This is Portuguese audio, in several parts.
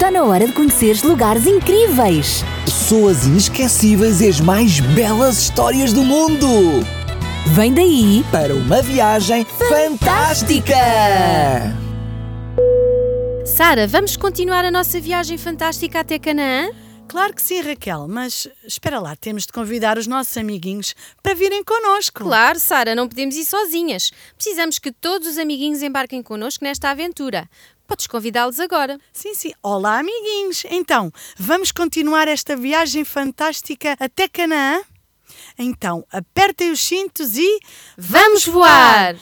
Está na hora de conheceres lugares incríveis. Pessoas inesquecíveis e as mais belas histórias do mundo. Vem daí Para uma viagem fantástica! Sara, vamos continuar a nossa viagem fantástica até Canaã? Claro que sim, Raquel, mas espera lá, temos de convidar os nossos amiguinhos para virem connosco. Claro, Sara, não podemos ir sozinhas. Precisamos que todos os amiguinhos embarquem connosco nesta aventura. Podes convidá-los agora. Sim, sim. Olá, amiguinhos. Então, vamos continuar esta viagem fantástica até Canaã? Então, apertem os cintos e. Vamos voar!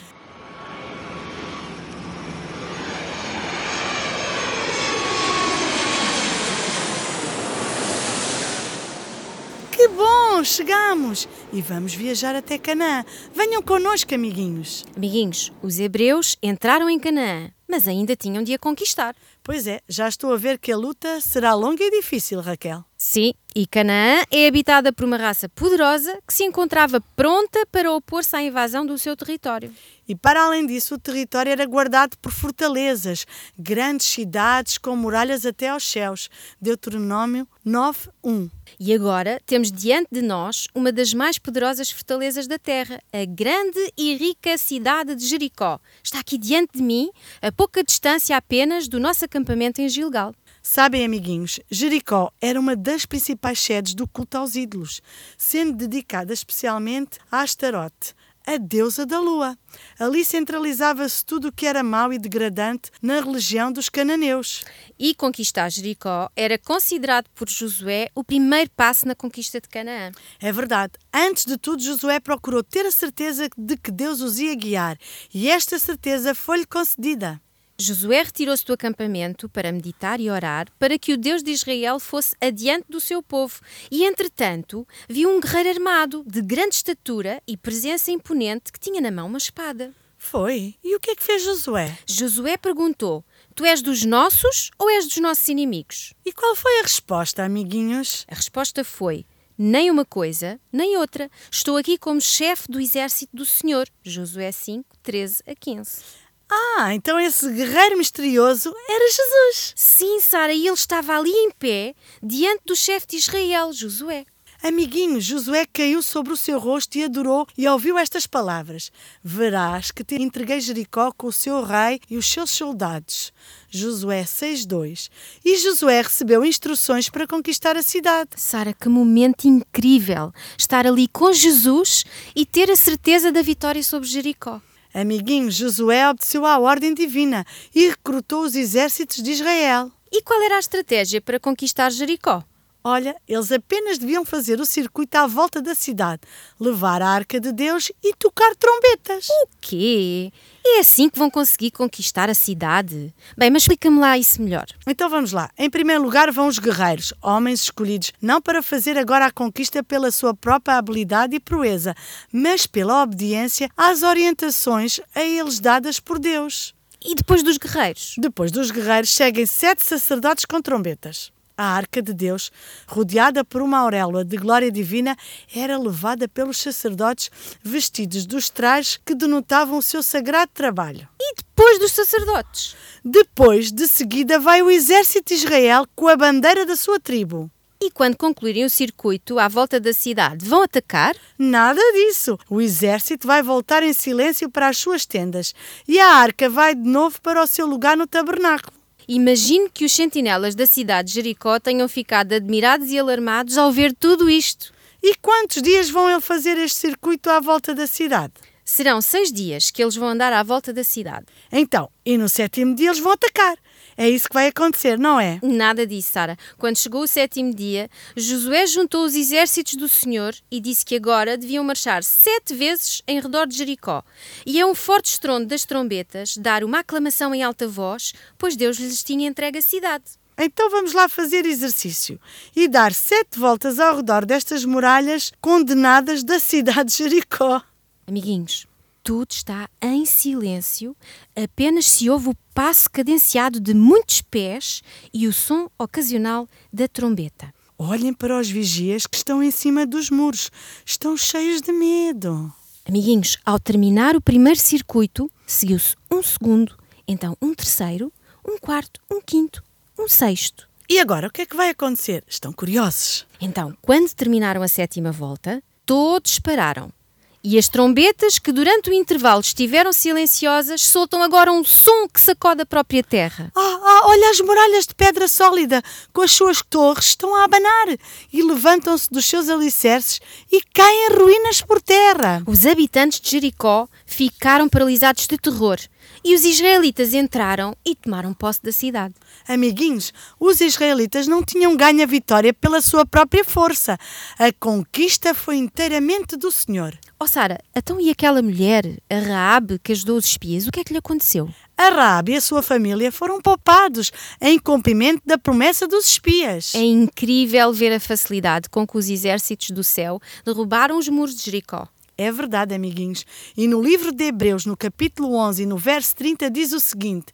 Que bom! Chegamos! E vamos viajar até Canaã. Venham connosco, amiguinhos. Amiguinhos, os hebreus entraram em Canaã, mas ainda tinham de a conquistar. Pois é, já estou a ver que a luta será longa e difícil, Raquel. Sim, e Canaã é habitada por uma raça poderosa que se encontrava pronta para opor-se à invasão do seu território. E para além disso, o território era guardado por fortalezas, grandes cidades com muralhas até aos céus. Deuteronômio 9:1. E agora temos diante de nós uma das mais poderosas fortalezas da terra, a grande e rica cidade de Jericó. Está aqui diante de mim, a pouca distância apenas do nosso acampamento em Gilgal. Sabem, amiguinhos, Jericó era uma das principais sedes do culto aos ídolos, sendo dedicada especialmente a Astarote, a deusa da lua. Ali centralizava-se tudo o que era mau e degradante na religião dos cananeus. E conquistar Jericó era considerado por Josué o primeiro passo na conquista de Canaã. É verdade. Antes de tudo, Josué procurou ter a certeza de que Deus os ia guiar, e esta certeza foi-lhe concedida. Josué retirou-se do acampamento para meditar e orar para que o Deus de Israel fosse adiante do seu povo. E, entretanto, viu um guerreiro armado, de grande estatura e presença imponente, que tinha na mão uma espada. Foi. E o que é que fez Josué? Josué perguntou: Tu és dos nossos ou és dos nossos inimigos? E qual foi a resposta, amiguinhos? A resposta foi: Nem uma coisa, nem outra. Estou aqui como chefe do exército do Senhor. Josué 5, 13 a 15. Ah, então esse guerreiro misterioso era Jesus. Sim, Sara, e ele estava ali em pé, diante do chefe de Israel, Josué. Amiguinho, Josué caiu sobre o seu rosto e adorou e ouviu estas palavras: Verás que te entreguei Jericó com o seu rei e os seus soldados. Josué 6:2. E Josué recebeu instruções para conquistar a cidade. Sara, que momento incrível estar ali com Jesus e ter a certeza da vitória sobre Jericó. Amiguinho, Josué obedeceu à ordem divina e recrutou os exércitos de Israel. E qual era a estratégia para conquistar Jericó? Olha, eles apenas deviam fazer o circuito à volta da cidade, levar a arca de Deus e tocar trombetas. O quê? É assim que vão conseguir conquistar a cidade? Bem, mas explica-me lá isso melhor. Então vamos lá. Em primeiro lugar vão os guerreiros, homens escolhidos não para fazer agora a conquista pela sua própria habilidade e proeza, mas pela obediência às orientações a eles dadas por Deus. E depois dos guerreiros? Depois dos guerreiros seguem sete sacerdotes com trombetas. A arca de Deus, rodeada por uma auréola de glória divina, era levada pelos sacerdotes vestidos dos trajes que denotavam o seu sagrado trabalho. E depois dos sacerdotes? Depois, de seguida, vai o exército de Israel com a bandeira da sua tribo. E quando concluírem o circuito à volta da cidade, vão atacar? Nada disso. O exército vai voltar em silêncio para as suas tendas e a arca vai de novo para o seu lugar no tabernáculo. Imagino que os sentinelas da cidade de Jericó tenham ficado admirados e alarmados ao ver tudo isto. E quantos dias vão ele fazer este circuito à volta da cidade? Serão seis dias que eles vão andar à volta da cidade. Então, e no sétimo dia eles vão atacar. É isso que vai acontecer, não é? Nada disso, Sara. Quando chegou o sétimo dia, Josué juntou os exércitos do Senhor e disse que agora deviam marchar sete vezes em redor de Jericó. E a um forte estrondo das trombetas, dar uma aclamação em alta voz, pois Deus lhes tinha entregue a cidade. Então vamos lá fazer exercício e dar sete voltas ao redor destas muralhas condenadas da cidade de Jericó. Amiguinhos, tudo está em silêncio, apenas se ouve o passo cadenciado de muitos pés e o som ocasional da trombeta. Olhem para os vigias que estão em cima dos muros. Estão cheios de medo. Amiguinhos, ao terminar o primeiro circuito, seguiu-se um segundo, então um terceiro, um quarto, um quinto, um sexto. E agora, o que é que vai acontecer? Estão curiosos? Então, quando terminaram a sétima volta, todos pararam. E as trombetas, que durante o intervalo estiveram silenciosas, soltam agora um som que sacode a própria terra. Ah, ah, olha as muralhas de pedra sólida, com as suas torres, estão a abanar e levantam-se dos seus alicerces e caem em ruínas por terra. Os habitantes de Jericó ficaram paralisados de terror e os israelitas entraram e tomaram posse da cidade. Amiguinhos, os israelitas não tinham ganho a vitória pela sua própria força. A conquista foi inteiramente do Senhor. Oh Sara, então e aquela mulher, a Raabe, que ajudou os espias, o que é que lhe aconteceu? A Raab e a sua família foram poupados em cumprimento da promessa dos espias. É incrível ver a facilidade com que os exércitos do céu derrubaram os muros de Jericó. É verdade, amiguinhos. E no livro de Hebreus, no capítulo 11 e no verso 30, diz o seguinte: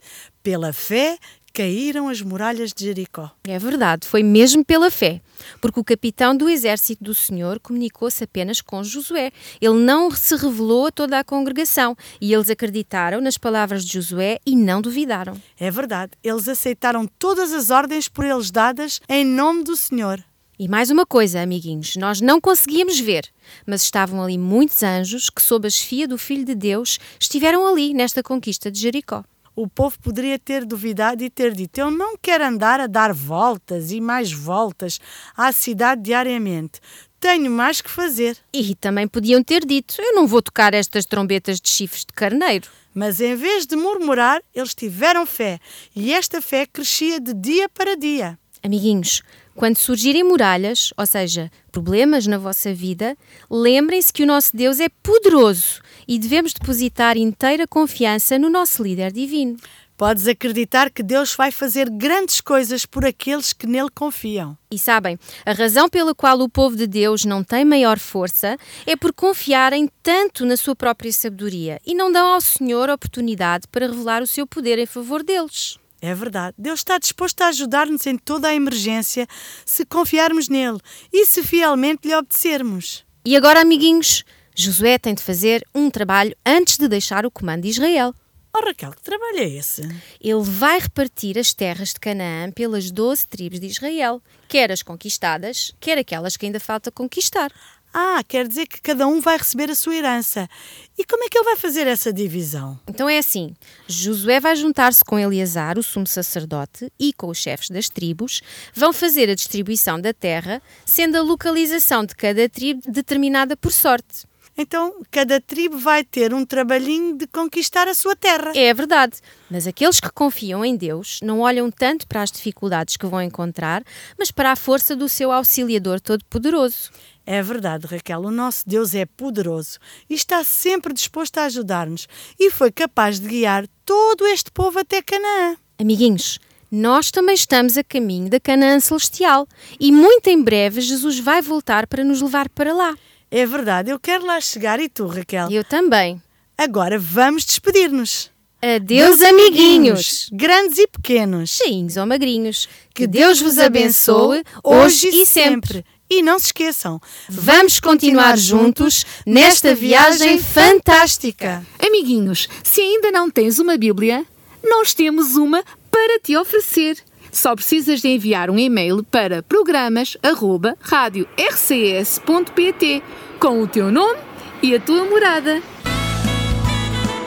Pela fé caíram as muralhas de Jericó. É verdade, foi mesmo pela fé, porque o capitão do exército do Senhor comunicou-se apenas com Josué. Ele não se revelou a toda a congregação e eles acreditaram nas palavras de Josué e não duvidaram. É verdade, eles aceitaram todas as ordens por eles dadas em nome do Senhor. E mais uma coisa, amiguinhos, nós não conseguíamos ver, mas estavam ali muitos anjos que, sob a chefia do Filho de Deus, estiveram ali nesta conquista de Jericó. O povo poderia ter duvidado e ter dito: Eu não quero andar a dar voltas e mais voltas à cidade diariamente. Tenho mais que fazer. E também podiam ter dito: Eu não vou tocar estas trombetas de chifres de carneiro. Mas em vez de murmurar, eles tiveram fé e esta fé crescia de dia para dia. Amiguinhos, quando surgirem muralhas, ou seja, problemas na vossa vida, lembrem-se que o nosso Deus é poderoso e devemos depositar inteira confiança no nosso líder divino. Podes acreditar que Deus vai fazer grandes coisas por aqueles que nele confiam. E sabem, a razão pela qual o povo de Deus não tem maior força é por confiarem tanto na sua própria sabedoria e não dão ao Senhor oportunidade para revelar o seu poder em favor deles. É verdade. Deus está disposto a ajudar-nos em toda a emergência se confiarmos nele e se fielmente lhe obedecermos. E agora, amiguinhos, Josué tem de fazer um trabalho antes de deixar o comando de Israel. Oh Raquel, que trabalho é esse? Ele vai repartir as terras de Canaã pelas doze tribos de Israel, quer as conquistadas, quer aquelas que ainda falta conquistar. Ah, quer dizer que cada um vai receber a sua herança. E como é que ele vai fazer essa divisão? Então é assim: Josué vai juntar-se com Eleazar, o sumo sacerdote, e com os chefes das tribos, vão fazer a distribuição da terra, sendo a localização de cada tribo determinada por sorte. Então, cada tribo vai ter um trabalhinho de conquistar a sua terra. É verdade, mas aqueles que confiam em Deus não olham tanto para as dificuldades que vão encontrar, mas para a força do seu auxiliador todo-poderoso. É verdade, Raquel, o nosso Deus é poderoso e está sempre disposto a ajudar-nos e foi capaz de guiar todo este povo até Canaã. Amiguinhos, nós também estamos a caminho da Canaã celestial e muito em breve Jesus vai voltar para nos levar para lá. É verdade, eu quero lá chegar e tu, Raquel? Eu também. Agora vamos despedir-nos. Adeus, amiguinhos! Grandes e pequenos. Cheinhos ou magrinhos. Que Deus vos abençoe hoje e sempre. E não se esqueçam, Vamos continuar juntos nesta viagem fantástica. Amiguinhos, se ainda não tens uma Bíblia, nós temos uma para te oferecer. Só precisas de enviar um e-mail para programas@radiorcs.pt com o teu nome e a tua morada.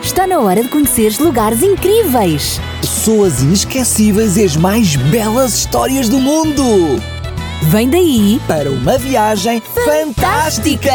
Está na hora de conheceres lugares incríveis. Pessoas inesquecíveis e as mais belas histórias do mundo. Vem daí Para uma viagem fantástica.